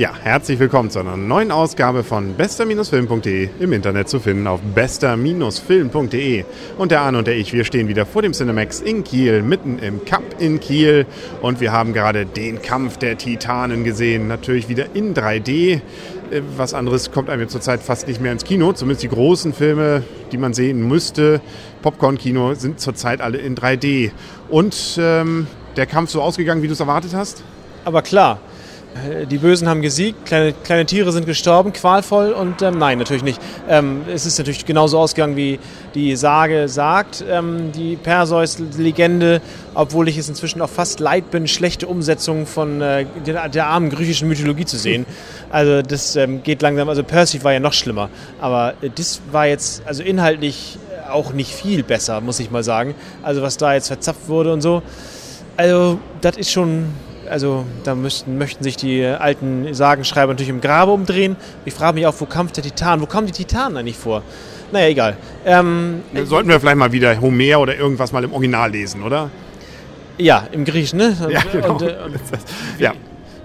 Ja, herzlich willkommen zu einer neuen Ausgabe von bester-film.de im Internet zu finden auf bester-film.de. Und der Arne und der ich, wir stehen wieder vor dem Cinemax in Kiel, mitten im Cup in Kiel und wir haben gerade den Kampf der Titanen gesehen, natürlich wieder in 3D. Äh, was anderes kommt einem zurzeit fast nicht mehr ins Kino, zumindest die großen Filme, die man sehen müsste, Popcorn-Kino, sind zurzeit alle in 3D. Und ähm, der Kampf so ausgegangen, wie du es erwartet hast? Aber klar, die Bösen haben gesiegt, kleine, kleine Tiere sind gestorben, qualvoll und ähm, nein, natürlich nicht. Ähm, es ist natürlich genauso ausgegangen, wie die Sage sagt, ähm, die Perseus-Legende, obwohl ich es inzwischen auch fast leid bin, schlechte Umsetzungen von äh, der, der, armen griechischen Mythologie zu sehen. Also das ähm, geht langsam, also Percy war ja noch schlimmer, aber äh, das war jetzt also inhaltlich auch nicht viel besser, muss ich mal sagen. Also was da jetzt verzapft wurde und so. Also das ist schon also da müssten, möchten sich die alten Sagenschreiber natürlich im Grabe umdrehen. Ich frage mich auch, wo Kampf der Titanen, wo kommen die Titanen eigentlich vor? Naja, egal. Ähm, Sollten wir vielleicht mal wieder Homer oder irgendwas mal im Original lesen, oder? Ja, im Griechischen, ne? Ja, genau. Und, äh, und, ja.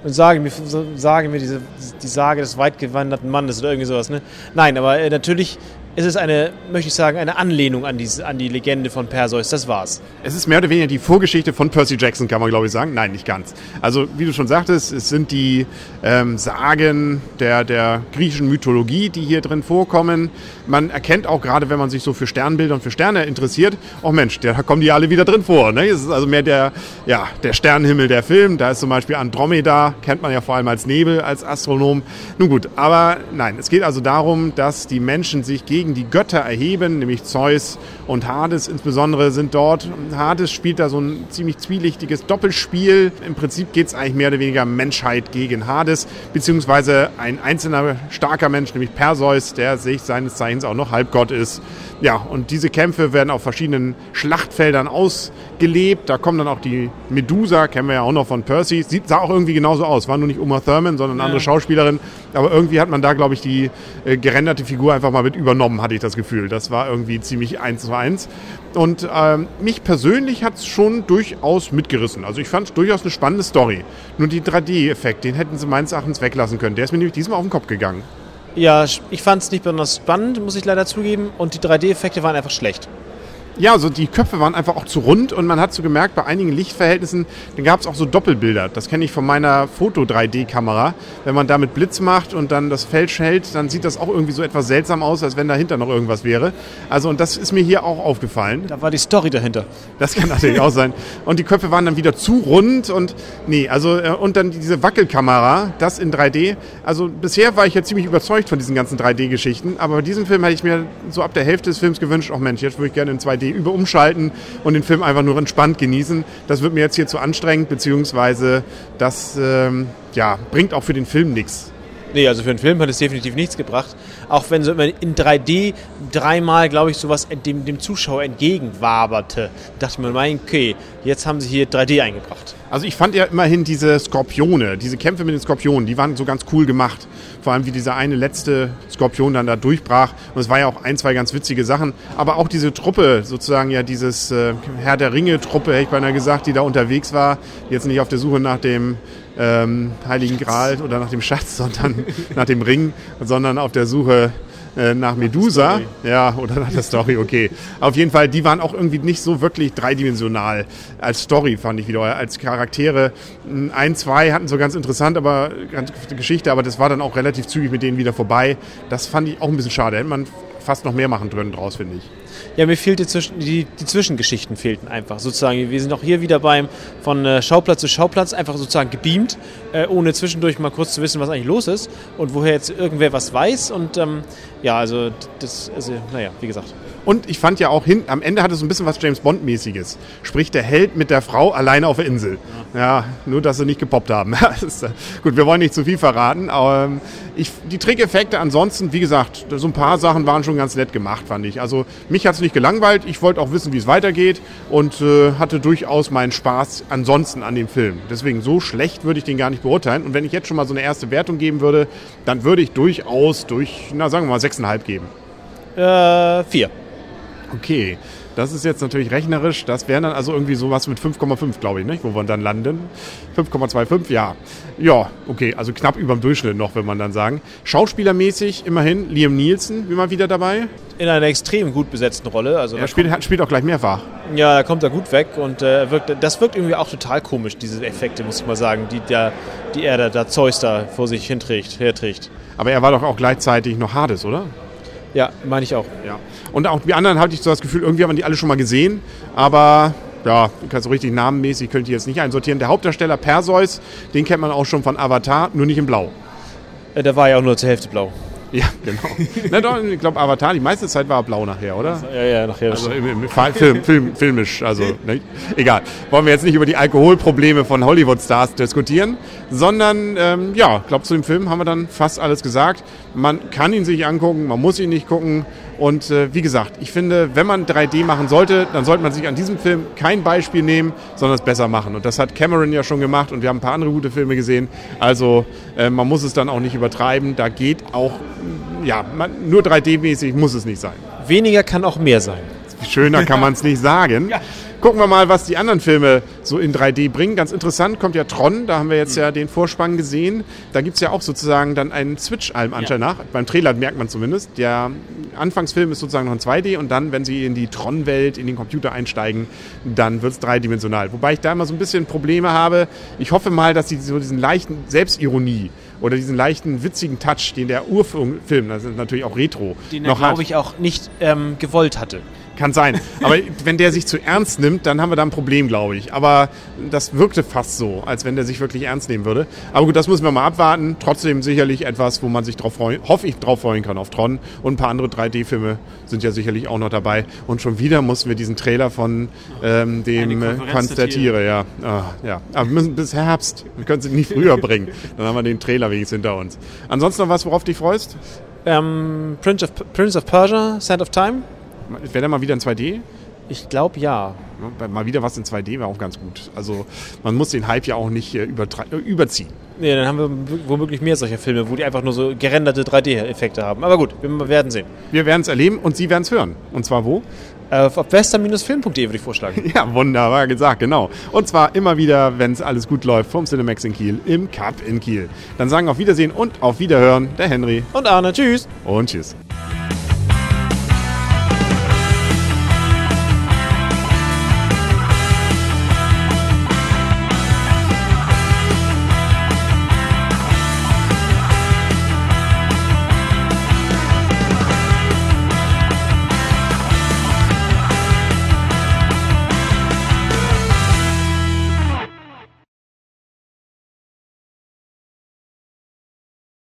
und sagen mir, sagen mir diese, die Sage des weitgewanderten Mannes oder irgendwie sowas, ne? Nein, aber äh, natürlich es ist eine, möchte ich sagen, eine Anlehnung an die, an die Legende von Perseus. Das war's. Es ist mehr oder weniger die Vorgeschichte von Percy Jackson, kann man glaube ich sagen. Nein, nicht ganz. Also, wie du schon sagtest, es sind die ähm, Sagen der, der griechischen Mythologie, die hier drin vorkommen. Man erkennt auch gerade, wenn man sich so für Sternbilder und für Sterne interessiert, oh Mensch, da kommen die alle wieder drin vor. Ne? Es ist also mehr der, ja, der Sternenhimmel der Film. Da ist zum Beispiel Andromeda, kennt man ja vor allem als Nebel, als Astronom. Nun gut, aber nein, es geht also darum, dass die Menschen sich gegen gegen die Götter erheben, nämlich Zeus und Hades insbesondere sind dort. Hades spielt da so ein ziemlich zwielichtiges Doppelspiel. Im Prinzip geht es eigentlich mehr oder weniger Menschheit gegen Hades, beziehungsweise ein einzelner starker Mensch, nämlich Perseus, der sich seines Zeichens auch noch Halbgott ist. Ja, und diese Kämpfe werden auf verschiedenen Schlachtfeldern ausgelebt. Da kommen dann auch die Medusa, kennen wir ja auch noch von Percy. Sieht, sah auch irgendwie genauso aus. War nur nicht Uma Thurman, sondern eine ja. andere Schauspielerin. Aber irgendwie hat man da, glaube ich, die äh, gerenderte Figur einfach mal mit übernommen hatte ich das Gefühl. Das war irgendwie ziemlich eins zu eins. Und ähm, mich persönlich hat es schon durchaus mitgerissen. Also ich fand es durchaus eine spannende Story. Nur die 3D-Effekt, den hätten sie meines Erachtens weglassen können. Der ist mir nämlich diesmal auf den Kopf gegangen. Ja, ich fand es nicht besonders spannend, muss ich leider zugeben. Und die 3D-Effekte waren einfach schlecht. Ja, also die Köpfe waren einfach auch zu rund und man hat so gemerkt, bei einigen Lichtverhältnissen, dann gab es auch so Doppelbilder. Das kenne ich von meiner Foto-3D-Kamera. Wenn man damit Blitz macht und dann das Feld hält, dann sieht das auch irgendwie so etwas seltsam aus, als wenn dahinter noch irgendwas wäre. Also und das ist mir hier auch aufgefallen. Da war die Story dahinter. Das kann natürlich auch sein. Und die Köpfe waren dann wieder zu rund und nee, also äh, und dann diese Wackelkamera, das in 3D. Also bisher war ich ja ziemlich überzeugt von diesen ganzen 3D-Geschichten, aber bei diesem Film hätte ich mir so ab der Hälfte des Films gewünscht, oh Mensch, jetzt würde ich gerne in 2D über umschalten und den Film einfach nur entspannt genießen. Das wird mir jetzt hier zu anstrengend, beziehungsweise das ähm, ja, bringt auch für den Film nichts. Nee, also für einen Film hat es definitiv nichts gebracht. Auch wenn so in 3D dreimal, glaube ich, sowas dem, dem Zuschauer entgegenwaberte. Da dachte mir, mein, okay, jetzt haben sie hier 3D eingebracht. Also ich fand ja immerhin diese Skorpione, diese Kämpfe mit den Skorpionen, die waren so ganz cool gemacht. Vor allem wie dieser eine letzte Skorpion dann da durchbrach. Und es war ja auch ein, zwei ganz witzige Sachen. Aber auch diese Truppe, sozusagen ja dieses äh, Herr der Ringe-Truppe, hätte ich beinahe gesagt, die da unterwegs war, jetzt nicht auf der Suche nach dem ähm, Heiligen Gral oder nach dem Schatz, sondern nach dem Ring, sondern auf der Suche äh, nach Medusa. Ja, oder nach der Story, okay. Auf jeden Fall, die waren auch irgendwie nicht so wirklich dreidimensional als Story, fand ich wieder. Als Charaktere. Ein, zwei hatten so ganz interessant, aber ganz Geschichte, aber das war dann auch relativ zügig mit denen wieder vorbei. Das fand ich auch ein bisschen schade. Hätte man fast noch mehr machen können draus, finde ich. Ja, mir fehlte zwischen, die, die Zwischengeschichten fehlten einfach sozusagen. Wir sind auch hier wieder beim von äh, Schauplatz zu Schauplatz einfach sozusagen gebeamt, äh, ohne zwischendurch mal kurz zu wissen, was eigentlich los ist und woher jetzt irgendwer was weiß. Und ähm, ja, also das, also, naja, wie gesagt. Und ich fand ja auch hin, am Ende hatte es so ein bisschen was James Bond-mäßiges. Sprich, der Held mit der Frau alleine auf der Insel. Ja, nur dass sie nicht gepoppt haben. ist, äh, gut, wir wollen nicht zu viel verraten, aber ähm, ich, die Trickeffekte ansonsten, wie gesagt, so ein paar Sachen waren schon ganz nett gemacht, fand ich. Also mich hat es nicht gelangweilt. Ich wollte auch wissen, wie es weitergeht und äh, hatte durchaus meinen Spaß ansonsten an dem Film. Deswegen so schlecht würde ich den gar nicht beurteilen. Und wenn ich jetzt schon mal so eine erste Wertung geben würde, dann würde ich durchaus durch, na sagen wir mal, 6,5 geben. Äh, vier. Okay. Das ist jetzt natürlich rechnerisch. Das wären dann also irgendwie sowas mit 5,5, glaube ich, nicht? wo wir dann landen. 5,25, ja. Ja, okay, also knapp über dem Durchschnitt noch, wenn man dann sagen. Schauspielermäßig immerhin Liam Nielsen, wie mal wieder dabei. In einer extrem gut besetzten Rolle. Also er spielt, spielt auch gleich mehrfach. Ja, da kommt er gut weg und äh, wirkt, das wirkt irgendwie auch total komisch, diese Effekte, muss ich mal sagen, die, der, die er da, da Zeus da vor sich hinträgt, herträgt. Aber er war doch auch gleichzeitig noch Hades, oder? Ja, meine ich auch. Ja. Und auch die anderen hatte ich so das Gefühl, irgendwie haben wir die alle schon mal gesehen, aber ja, so richtig namenmäßig könnte ich jetzt nicht einsortieren. Der Hauptdarsteller Perseus, den kennt man auch schon von Avatar, nur nicht in Blau. Äh, der war ja auch nur zur Hälfte blau. Ja, genau. Na doch, ich glaube, Avatar, die meiste Zeit war blau nachher, oder? Ja, ja, nachher. Also im, im Film, Film, filmisch, also ne? egal. Wollen wir jetzt nicht über die Alkoholprobleme von Hollywood-Stars diskutieren, sondern ähm, ja, ich glaube, zu dem Film haben wir dann fast alles gesagt. Man kann ihn sich angucken, man muss ihn nicht gucken. Und äh, wie gesagt, ich finde, wenn man 3D machen sollte, dann sollte man sich an diesem Film kein Beispiel nehmen, sondern es besser machen. Und das hat Cameron ja schon gemacht und wir haben ein paar andere gute Filme gesehen. Also äh, man muss es dann auch nicht übertreiben. Da geht auch, ja, man, nur 3D-mäßig muss es nicht sein. Weniger kann auch mehr sein. Schöner kann man es nicht sagen. ja. Gucken wir mal, was die anderen Filme so in 3D bringen. Ganz interessant kommt ja Tron, da haben wir jetzt ja den Vorspann gesehen. Da gibt es ja auch sozusagen dann einen Switch allem Anschein ja. nach. Beim Trailer merkt man zumindest. Der Anfangsfilm ist sozusagen noch in 2D und dann, wenn sie in die Tron-Welt, in den Computer einsteigen, dann wird es dreidimensional. Wobei ich da immer so ein bisschen Probleme habe. Ich hoffe mal, dass sie so diesen leichten Selbstironie oder diesen leichten witzigen Touch, den der Urfilm, das ist natürlich auch Retro, den er, glaube ich, auch nicht ähm, gewollt hatte. Kann sein. Aber wenn der sich zu ernst nimmt, dann haben wir da ein Problem, glaube ich. Aber das wirkte fast so, als wenn der sich wirklich ernst nehmen würde. Aber gut, das müssen wir mal abwarten. Trotzdem sicherlich etwas, wo man sich drauf freuen, hoffe ich, drauf freuen kann auf Tron. Und ein paar andere 3D-Filme sind ja sicherlich auch noch dabei. Und schon wieder mussten wir diesen Trailer von ähm, dem Tanz der Tiere, ja. Ah, ja. Aber wir müssen bis Herbst. Wir können sie nie früher bringen. Dann haben wir den Trailer wenigstens hinter uns. Ansonsten noch was, worauf du dich freust? Ähm, Prince, of, Prince of Persia, Sand of Time. Wäre der mal wieder in 2D? Ich glaube ja. Mal wieder was in 2D wäre auch ganz gut. Also man muss den Hype ja auch nicht äh, überziehen. Nee, dann haben wir womöglich mehr solcher Filme, wo die einfach nur so gerenderte 3D-Effekte haben. Aber gut, wir werden sehen. Wir werden es erleben und Sie werden es hören. Und zwar wo? Auf western-film.de würde ich vorschlagen. Ja, wunderbar gesagt, genau. Und zwar immer wieder, wenn es alles gut läuft, vom Cinemax in Kiel im Cup in Kiel. Dann sagen auf Wiedersehen und auf Wiederhören der Henry. Und Arne. Tschüss. Und tschüss.